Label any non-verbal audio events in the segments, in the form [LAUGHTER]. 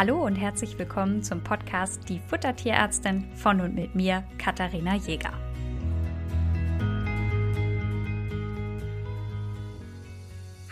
Hallo und herzlich willkommen zum Podcast Die Futtertierärztin von und mit mir, Katharina Jäger.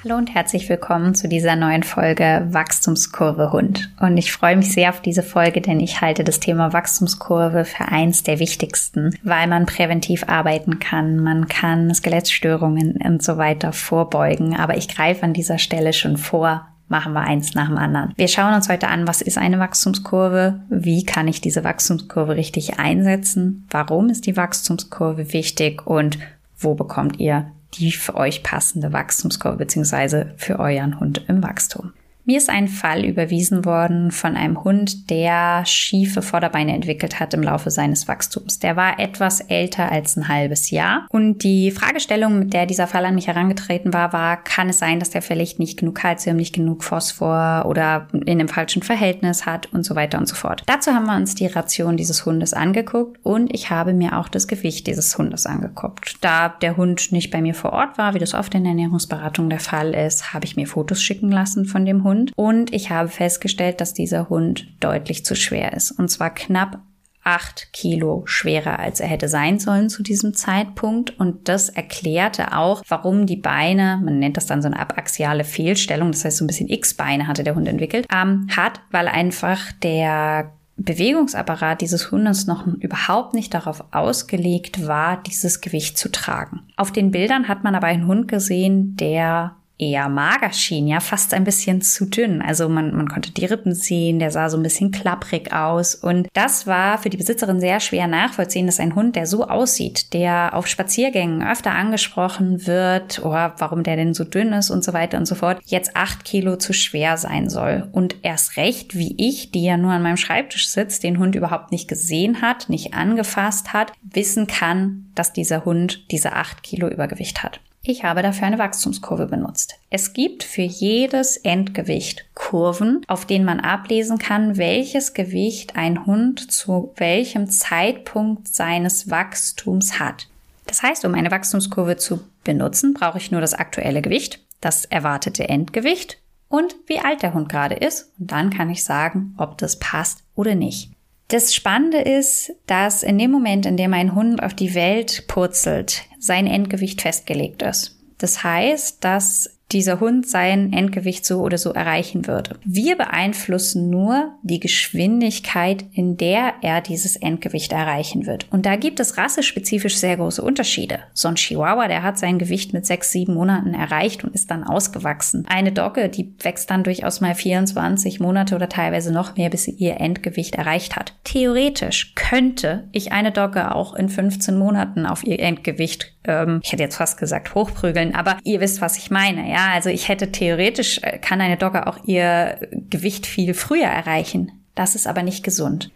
Hallo und herzlich willkommen zu dieser neuen Folge Wachstumskurve Hund. Und ich freue mich sehr auf diese Folge, denn ich halte das Thema Wachstumskurve für eins der wichtigsten, weil man präventiv arbeiten kann, man kann Skelettstörungen und so weiter vorbeugen. Aber ich greife an dieser Stelle schon vor, machen wir eins nach dem anderen. Wir schauen uns heute an, was ist eine Wachstumskurve? Wie kann ich diese Wachstumskurve richtig einsetzen? Warum ist die Wachstumskurve wichtig? Und wo bekommt ihr die für euch passende Wachstumskurve beziehungsweise für euren Hund im Wachstum. Mir ist ein Fall überwiesen worden von einem Hund, der schiefe Vorderbeine entwickelt hat im Laufe seines Wachstums. Der war etwas älter als ein halbes Jahr. Und die Fragestellung, mit der dieser Fall an mich herangetreten war, war, kann es sein, dass der vielleicht nicht genug Kalzium, nicht genug Phosphor oder in einem falschen Verhältnis hat und so weiter und so fort. Dazu haben wir uns die Ration dieses Hundes angeguckt und ich habe mir auch das Gewicht dieses Hundes angeguckt. Da der Hund nicht bei mir vor Ort war, wie das oft in der Ernährungsberatung der Fall ist, habe ich mir Fotos schicken lassen von dem Hund Hund und ich habe festgestellt, dass dieser Hund deutlich zu schwer ist. Und zwar knapp acht Kilo schwerer, als er hätte sein sollen zu diesem Zeitpunkt. Und das erklärte auch, warum die Beine, man nennt das dann so eine abaxiale Fehlstellung, das heißt so ein bisschen X-Beine hatte der Hund entwickelt, ähm, hat, weil einfach der Bewegungsapparat dieses Hundes noch überhaupt nicht darauf ausgelegt war, dieses Gewicht zu tragen. Auf den Bildern hat man aber einen Hund gesehen, der eher mager schien, ja, fast ein bisschen zu dünn. Also man, man konnte die Rippen sehen, der sah so ein bisschen klapprig aus. Und das war für die Besitzerin sehr schwer nachvollziehen, dass ein Hund, der so aussieht, der auf Spaziergängen öfter angesprochen wird, oder oh, warum der denn so dünn ist und so weiter und so fort, jetzt acht Kilo zu schwer sein soll. Und erst recht, wie ich, die ja nur an meinem Schreibtisch sitzt, den Hund überhaupt nicht gesehen hat, nicht angefasst hat, wissen kann, dass dieser Hund diese acht Kilo Übergewicht hat. Ich habe dafür eine Wachstumskurve benutzt. Es gibt für jedes Endgewicht Kurven, auf denen man ablesen kann, welches Gewicht ein Hund zu welchem Zeitpunkt seines Wachstums hat. Das heißt, um eine Wachstumskurve zu benutzen, brauche ich nur das aktuelle Gewicht, das erwartete Endgewicht und wie alt der Hund gerade ist. Und dann kann ich sagen, ob das passt oder nicht. Das Spannende ist, dass in dem Moment, in dem ein Hund auf die Welt purzelt, sein Endgewicht festgelegt ist. Das heißt, dass dieser Hund sein Endgewicht so oder so erreichen würde. Wir beeinflussen nur die Geschwindigkeit, in der er dieses Endgewicht erreichen wird. Und da gibt es rassespezifisch sehr große Unterschiede. So ein Chihuahua, der hat sein Gewicht mit sechs, sieben Monaten erreicht und ist dann ausgewachsen. Eine Dogge, die wächst dann durchaus mal 24 Monate oder teilweise noch mehr, bis sie ihr Endgewicht erreicht hat. Theoretisch könnte ich eine Dogge auch in 15 Monaten auf ihr Endgewicht, ähm, ich hätte jetzt fast gesagt hochprügeln, aber ihr wisst, was ich meine, ja ja, also ich hätte theoretisch, äh, kann eine Dogge auch ihr Gewicht viel früher erreichen. Das ist aber nicht gesund.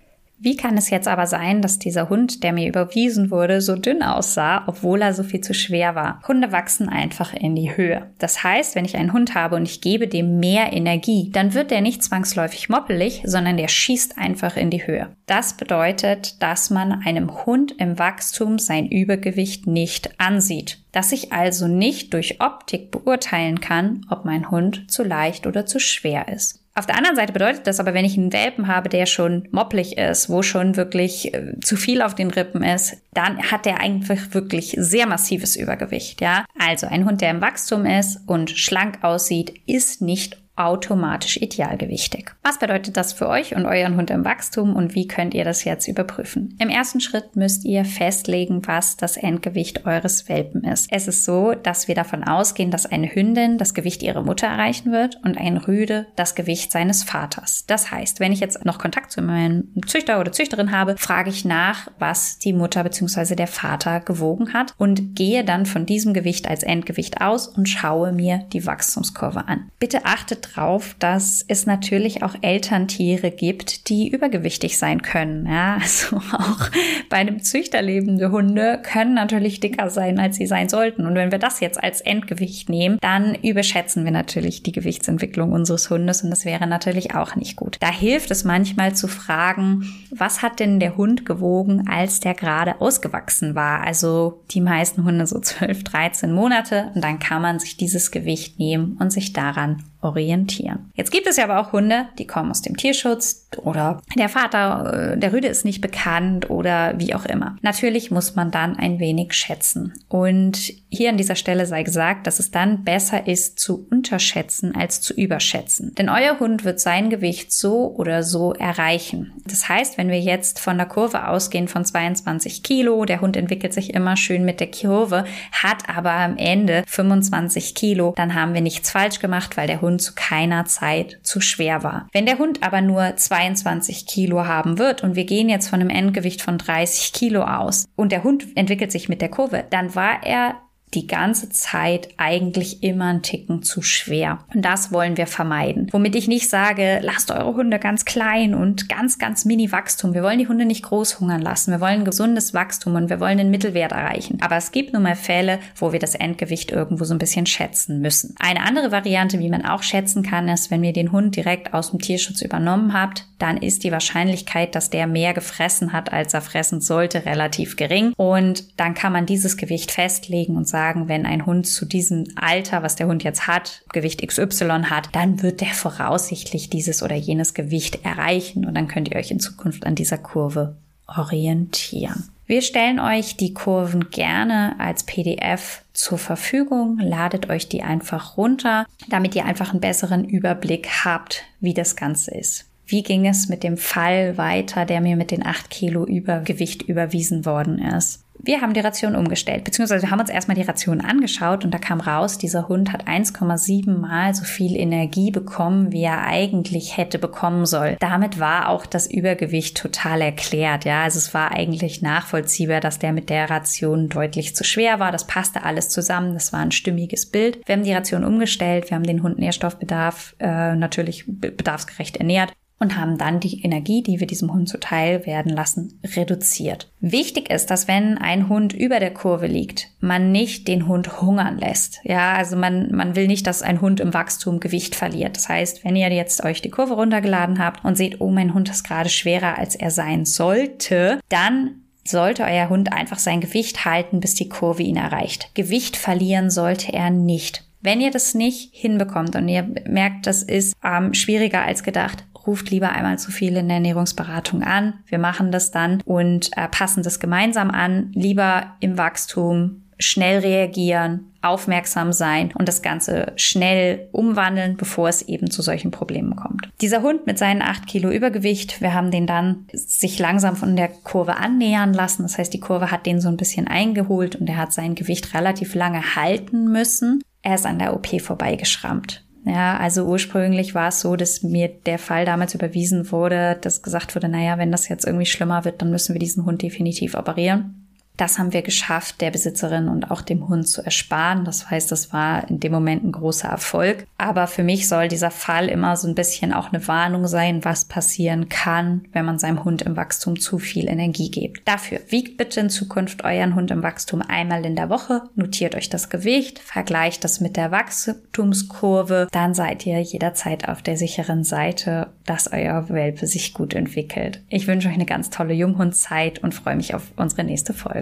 Wie kann es jetzt aber sein, dass dieser Hund, der mir überwiesen wurde, so dünn aussah, obwohl er so viel zu schwer war? Hunde wachsen einfach in die Höhe. Das heißt, wenn ich einen Hund habe und ich gebe dem mehr Energie, dann wird der nicht zwangsläufig moppelig, sondern der schießt einfach in die Höhe. Das bedeutet, dass man einem Hund im Wachstum sein Übergewicht nicht ansieht. Dass ich also nicht durch Optik beurteilen kann, ob mein Hund zu leicht oder zu schwer ist. Auf der anderen Seite bedeutet das aber, wenn ich einen Welpen habe, der schon mopplig ist, wo schon wirklich äh, zu viel auf den Rippen ist, dann hat der eigentlich wirklich sehr massives Übergewicht, ja. Also ein Hund, der im Wachstum ist und schlank aussieht, ist nicht automatisch idealgewichtig. Was bedeutet das für euch und euren Hund im Wachstum und wie könnt ihr das jetzt überprüfen? Im ersten Schritt müsst ihr festlegen, was das Endgewicht eures Welpen ist. Es ist so, dass wir davon ausgehen, dass eine Hündin das Gewicht ihrer Mutter erreichen wird und ein Rüde das Gewicht seines Vaters. Das heißt, wenn ich jetzt noch Kontakt zu meinem Züchter oder Züchterin habe, frage ich nach, was die Mutter bzw. der Vater gewogen hat und gehe dann von diesem Gewicht als Endgewicht aus und schaue mir die Wachstumskurve an. Bitte achtet drauf, dass es natürlich auch Elterntiere gibt, die übergewichtig sein können. Ja, [LAUGHS] also auch bei einem Züchter lebende Hunde können natürlich dicker sein, als sie sein sollten. Und wenn wir das jetzt als Endgewicht nehmen, dann überschätzen wir natürlich die Gewichtsentwicklung unseres Hundes und das wäre natürlich auch nicht gut. Da hilft es manchmal zu fragen, was hat denn der Hund gewogen, als der gerade ausgewachsen war? Also die meisten Hunde so 12, 13 Monate und dann kann man sich dieses Gewicht nehmen und sich daran orientieren. Jetzt gibt es ja aber auch Hunde, die kommen aus dem Tierschutz oder der Vater, äh, der Rüde ist nicht bekannt oder wie auch immer. Natürlich muss man dann ein wenig schätzen. Und hier an dieser Stelle sei gesagt, dass es dann besser ist zu unterschätzen als zu überschätzen. Denn euer Hund wird sein Gewicht so oder so erreichen. Das heißt, wenn wir jetzt von der Kurve ausgehen von 22 Kilo, der Hund entwickelt sich immer schön mit der Kurve, hat aber am Ende 25 Kilo, dann haben wir nichts falsch gemacht, weil der Hund zu keiner Zeit zu schwer war. Wenn der Hund aber nur 22 Kilo haben wird und wir gehen jetzt von einem Endgewicht von 30 Kilo aus und der Hund entwickelt sich mit der Kurve, dann war er die ganze Zeit eigentlich immer ein Ticken zu schwer. Und das wollen wir vermeiden. Womit ich nicht sage, lasst eure Hunde ganz klein und ganz, ganz mini Wachstum. Wir wollen die Hunde nicht groß hungern lassen. Wir wollen gesundes Wachstum und wir wollen den Mittelwert erreichen. Aber es gibt nun mal Fälle, wo wir das Endgewicht irgendwo so ein bisschen schätzen müssen. Eine andere Variante, wie man auch schätzen kann, ist, wenn ihr den Hund direkt aus dem Tierschutz übernommen habt, dann ist die Wahrscheinlichkeit, dass der mehr gefressen hat, als er fressen sollte, relativ gering. Und dann kann man dieses Gewicht festlegen und sagen, sagen, wenn ein Hund zu diesem Alter, was der Hund jetzt hat, Gewicht XY hat, dann wird der voraussichtlich dieses oder jenes Gewicht erreichen und dann könnt ihr euch in Zukunft an dieser Kurve orientieren. Wir stellen euch die Kurven gerne als PDF zur Verfügung. Ladet euch die einfach runter, damit ihr einfach einen besseren Überblick habt, wie das Ganze ist. Wie ging es mit dem Fall weiter, der mir mit den 8 Kilo Übergewicht überwiesen worden ist? Wir haben die Ration umgestellt, beziehungsweise wir haben uns erstmal die Ration angeschaut und da kam raus, dieser Hund hat 1,7 mal so viel Energie bekommen, wie er eigentlich hätte bekommen soll. Damit war auch das Übergewicht total erklärt, ja. Also es war eigentlich nachvollziehbar, dass der mit der Ration deutlich zu schwer war. Das passte alles zusammen. Das war ein stimmiges Bild. Wir haben die Ration umgestellt. Wir haben den Hund Nährstoffbedarf äh, natürlich bedarfsgerecht ernährt und haben dann die Energie, die wir diesem Hund zuteil werden lassen, reduziert. Wichtig ist, dass wenn ein Hund über der Kurve liegt, man nicht den Hund hungern lässt. Ja, also man, man will nicht, dass ein Hund im Wachstum Gewicht verliert. Das heißt, wenn ihr jetzt euch die Kurve runtergeladen habt und seht, oh, mein Hund ist gerade schwerer, als er sein sollte, dann sollte euer Hund einfach sein Gewicht halten, bis die Kurve ihn erreicht. Gewicht verlieren sollte er nicht. Wenn ihr das nicht hinbekommt und ihr merkt, das ist ähm, schwieriger als gedacht, ruft lieber einmal zu viel in der Ernährungsberatung an. Wir machen das dann und äh, passen das gemeinsam an. Lieber im Wachstum schnell reagieren, aufmerksam sein und das Ganze schnell umwandeln, bevor es eben zu solchen Problemen kommt. Dieser Hund mit seinen acht Kilo Übergewicht, wir haben den dann sich langsam von der Kurve annähern lassen. Das heißt, die Kurve hat den so ein bisschen eingeholt und er hat sein Gewicht relativ lange halten müssen. Er ist an der OP vorbeigeschrammt. Ja, also ursprünglich war es so, dass mir der Fall damals überwiesen wurde, dass gesagt wurde, naja, wenn das jetzt irgendwie schlimmer wird, dann müssen wir diesen Hund definitiv operieren. Das haben wir geschafft, der Besitzerin und auch dem Hund zu ersparen. Das heißt, das war in dem Moment ein großer Erfolg. Aber für mich soll dieser Fall immer so ein bisschen auch eine Warnung sein, was passieren kann, wenn man seinem Hund im Wachstum zu viel Energie gibt. Dafür wiegt bitte in Zukunft euren Hund im Wachstum einmal in der Woche, notiert euch das Gewicht, vergleicht das mit der Wachstumskurve, dann seid ihr jederzeit auf der sicheren Seite, dass euer Welpe sich gut entwickelt. Ich wünsche euch eine ganz tolle Junghundzeit und freue mich auf unsere nächste Folge.